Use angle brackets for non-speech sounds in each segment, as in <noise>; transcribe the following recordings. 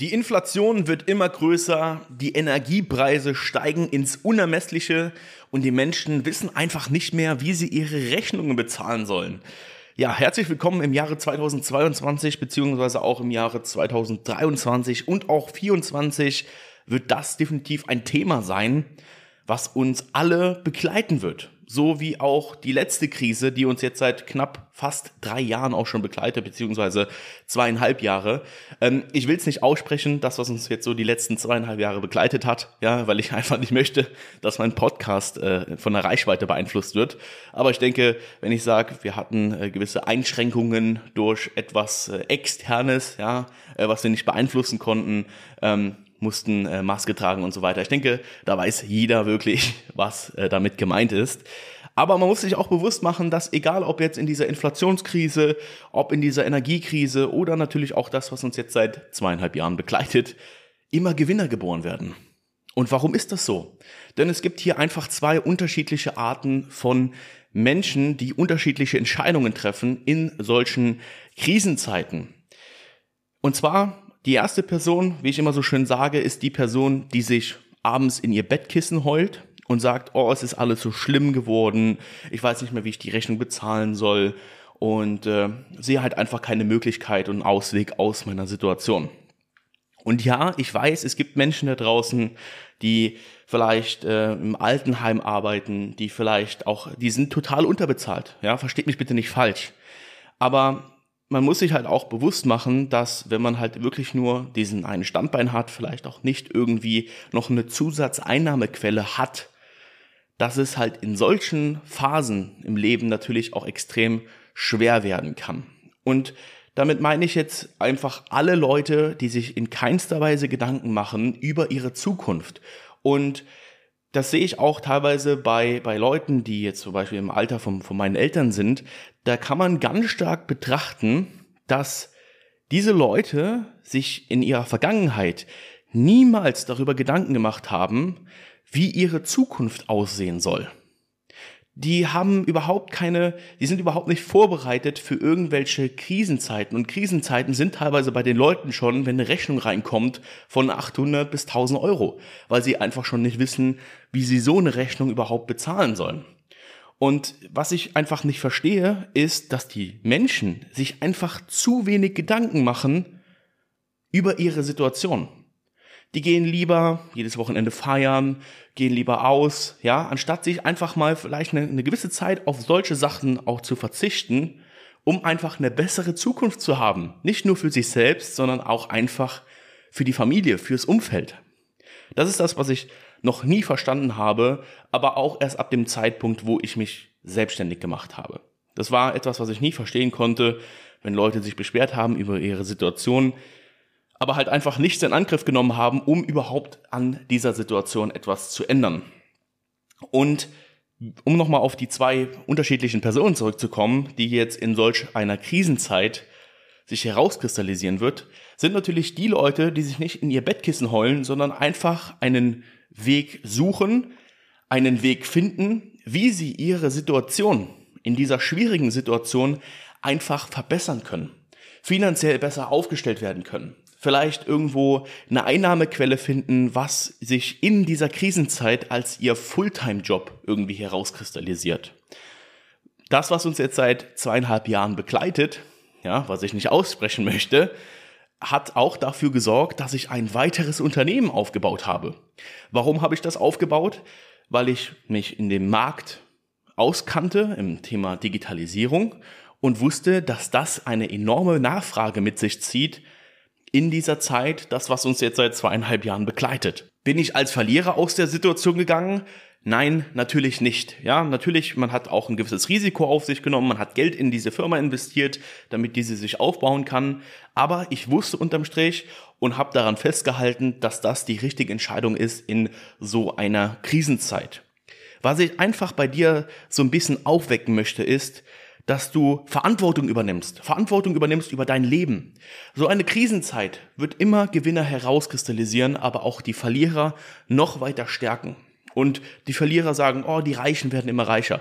Die Inflation wird immer größer, die Energiepreise steigen ins Unermessliche und die Menschen wissen einfach nicht mehr, wie sie ihre Rechnungen bezahlen sollen. Ja, herzlich willkommen im Jahre 2022 beziehungsweise auch im Jahre 2023 und auch 2024 wird das definitiv ein Thema sein, was uns alle begleiten wird so wie auch die letzte Krise, die uns jetzt seit knapp fast drei Jahren auch schon begleitet, beziehungsweise zweieinhalb Jahre. Ähm, ich will es nicht aussprechen, das, was uns jetzt so die letzten zweieinhalb Jahre begleitet hat, ja, weil ich <laughs> einfach nicht möchte, dass mein Podcast äh, von der Reichweite beeinflusst wird. Aber ich denke, wenn ich sage, wir hatten äh, gewisse Einschränkungen durch etwas äh, Externes, ja, äh, was wir nicht beeinflussen konnten, ähm, mussten äh, Maske tragen und so weiter. Ich denke, da weiß jeder wirklich, <laughs> was äh, damit gemeint ist. Aber man muss sich auch bewusst machen, dass egal ob jetzt in dieser Inflationskrise, ob in dieser Energiekrise oder natürlich auch das, was uns jetzt seit zweieinhalb Jahren begleitet, immer Gewinner geboren werden. Und warum ist das so? Denn es gibt hier einfach zwei unterschiedliche Arten von Menschen, die unterschiedliche Entscheidungen treffen in solchen Krisenzeiten. Und zwar die erste Person, wie ich immer so schön sage, ist die Person, die sich abends in ihr Bettkissen heult und sagt, oh, es ist alles so schlimm geworden, ich weiß nicht mehr, wie ich die Rechnung bezahlen soll und äh, sehe halt einfach keine Möglichkeit und Ausweg aus meiner Situation. Und ja, ich weiß, es gibt Menschen da draußen, die vielleicht äh, im Altenheim arbeiten, die vielleicht auch, die sind total unterbezahlt. Ja, versteht mich bitte nicht falsch. Aber man muss sich halt auch bewusst machen, dass wenn man halt wirklich nur diesen einen Standbein hat, vielleicht auch nicht irgendwie noch eine Zusatzeinnahmequelle hat, dass es halt in solchen Phasen im Leben natürlich auch extrem schwer werden kann. Und damit meine ich jetzt einfach alle Leute, die sich in keinster Weise Gedanken machen über ihre Zukunft. Und das sehe ich auch teilweise bei, bei Leuten, die jetzt zum Beispiel im Alter von, von meinen Eltern sind. Da kann man ganz stark betrachten, dass diese Leute sich in ihrer Vergangenheit niemals darüber Gedanken gemacht haben, wie ihre Zukunft aussehen soll die haben überhaupt keine, die sind überhaupt nicht vorbereitet für irgendwelche Krisenzeiten. Und Krisenzeiten sind teilweise bei den Leuten schon, wenn eine Rechnung reinkommt, von 800 bis 1000 Euro, weil sie einfach schon nicht wissen, wie sie so eine Rechnung überhaupt bezahlen sollen. Und was ich einfach nicht verstehe, ist, dass die Menschen sich einfach zu wenig Gedanken machen über ihre Situation. Die gehen lieber jedes Wochenende feiern, gehen lieber aus, ja, anstatt sich einfach mal vielleicht eine, eine gewisse Zeit auf solche Sachen auch zu verzichten, um einfach eine bessere Zukunft zu haben. Nicht nur für sich selbst, sondern auch einfach für die Familie, fürs Umfeld. Das ist das, was ich noch nie verstanden habe, aber auch erst ab dem Zeitpunkt, wo ich mich selbstständig gemacht habe. Das war etwas, was ich nie verstehen konnte, wenn Leute sich beschwert haben über ihre Situation, aber halt einfach nichts in Angriff genommen haben, um überhaupt an dieser Situation etwas zu ändern. Und um nochmal auf die zwei unterschiedlichen Personen zurückzukommen, die jetzt in solch einer Krisenzeit sich herauskristallisieren wird, sind natürlich die Leute, die sich nicht in ihr Bettkissen heulen, sondern einfach einen Weg suchen, einen Weg finden, wie sie ihre Situation in dieser schwierigen Situation einfach verbessern können, finanziell besser aufgestellt werden können, vielleicht irgendwo eine Einnahmequelle finden, was sich in dieser Krisenzeit als ihr Fulltime-Job irgendwie herauskristallisiert. Das, was uns jetzt seit zweieinhalb Jahren begleitet, ja, was ich nicht aussprechen möchte, hat auch dafür gesorgt, dass ich ein weiteres Unternehmen aufgebaut habe. Warum habe ich das aufgebaut? Weil ich mich in dem Markt auskannte im Thema Digitalisierung und wusste, dass das eine enorme Nachfrage mit sich zieht, in dieser Zeit, das, was uns jetzt seit zweieinhalb Jahren begleitet. Bin ich als Verlierer aus der Situation gegangen? Nein, natürlich nicht. Ja, natürlich, man hat auch ein gewisses Risiko auf sich genommen, man hat Geld in diese Firma investiert, damit diese sich aufbauen kann. Aber ich wusste unterm Strich und habe daran festgehalten, dass das die richtige Entscheidung ist in so einer Krisenzeit. Was ich einfach bei dir so ein bisschen aufwecken möchte, ist, dass du Verantwortung übernimmst, Verantwortung übernimmst über dein Leben. So eine Krisenzeit wird immer Gewinner herauskristallisieren, aber auch die Verlierer noch weiter stärken. Und die Verlierer sagen, oh, die Reichen werden immer reicher.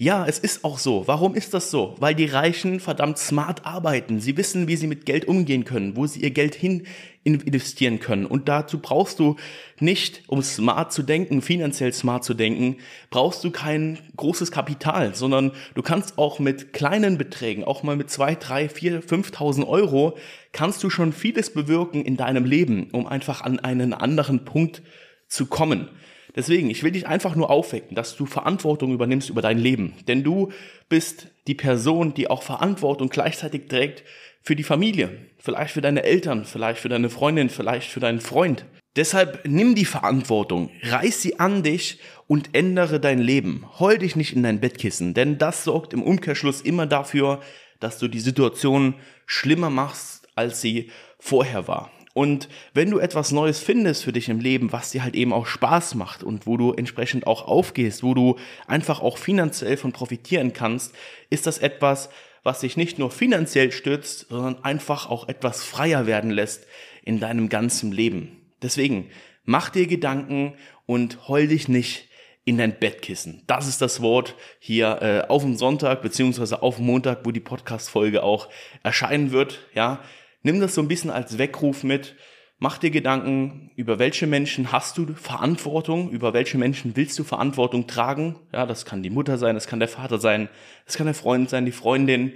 Ja, es ist auch so. Warum ist das so? Weil die Reichen verdammt smart arbeiten. Sie wissen, wie sie mit Geld umgehen können, wo sie ihr Geld hin investieren können. Und dazu brauchst du nicht, um smart zu denken, finanziell smart zu denken, brauchst du kein großes Kapital, sondern du kannst auch mit kleinen Beträgen, auch mal mit zwei, drei, vier, 5.000 Euro, kannst du schon vieles bewirken in deinem Leben, um einfach an einen anderen Punkt zu kommen. Deswegen, ich will dich einfach nur aufwecken, dass du Verantwortung übernimmst über dein Leben. Denn du bist die Person, die auch Verantwortung gleichzeitig trägt für die Familie, vielleicht für deine Eltern, vielleicht für deine Freundin, vielleicht für deinen Freund. Deshalb nimm die Verantwortung, reiß sie an dich und ändere dein Leben. Heul dich nicht in dein Bettkissen, denn das sorgt im Umkehrschluss immer dafür, dass du die Situation schlimmer machst, als sie vorher war. Und wenn du etwas Neues findest für dich im Leben, was dir halt eben auch Spaß macht und wo du entsprechend auch aufgehst, wo du einfach auch finanziell von profitieren kannst, ist das etwas, was dich nicht nur finanziell stützt, sondern einfach auch etwas freier werden lässt in deinem ganzen Leben. Deswegen mach dir Gedanken und heul dich nicht in dein Bettkissen. Das ist das Wort hier äh, auf dem Sonntag beziehungsweise auf dem Montag, wo die Podcast-Folge auch erscheinen wird. Ja, nimm das so ein bisschen als Weckruf mit. Mach dir Gedanken, über welche Menschen hast du Verantwortung, über welche Menschen willst du Verantwortung tragen. Ja, das kann die Mutter sein, das kann der Vater sein, das kann der Freund sein, die Freundin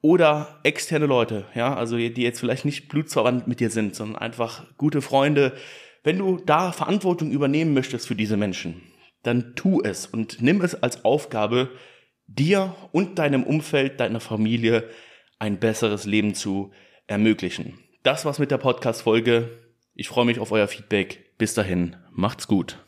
oder externe Leute, ja, also die jetzt vielleicht nicht blutsverwandt mit dir sind, sondern einfach gute Freunde. Wenn du da Verantwortung übernehmen möchtest für diese Menschen, dann tu es und nimm es als Aufgabe, dir und deinem Umfeld, deiner Familie ein besseres Leben zu ermöglichen. Das war's mit der Podcast-Folge. Ich freue mich auf euer Feedback. Bis dahin, macht's gut.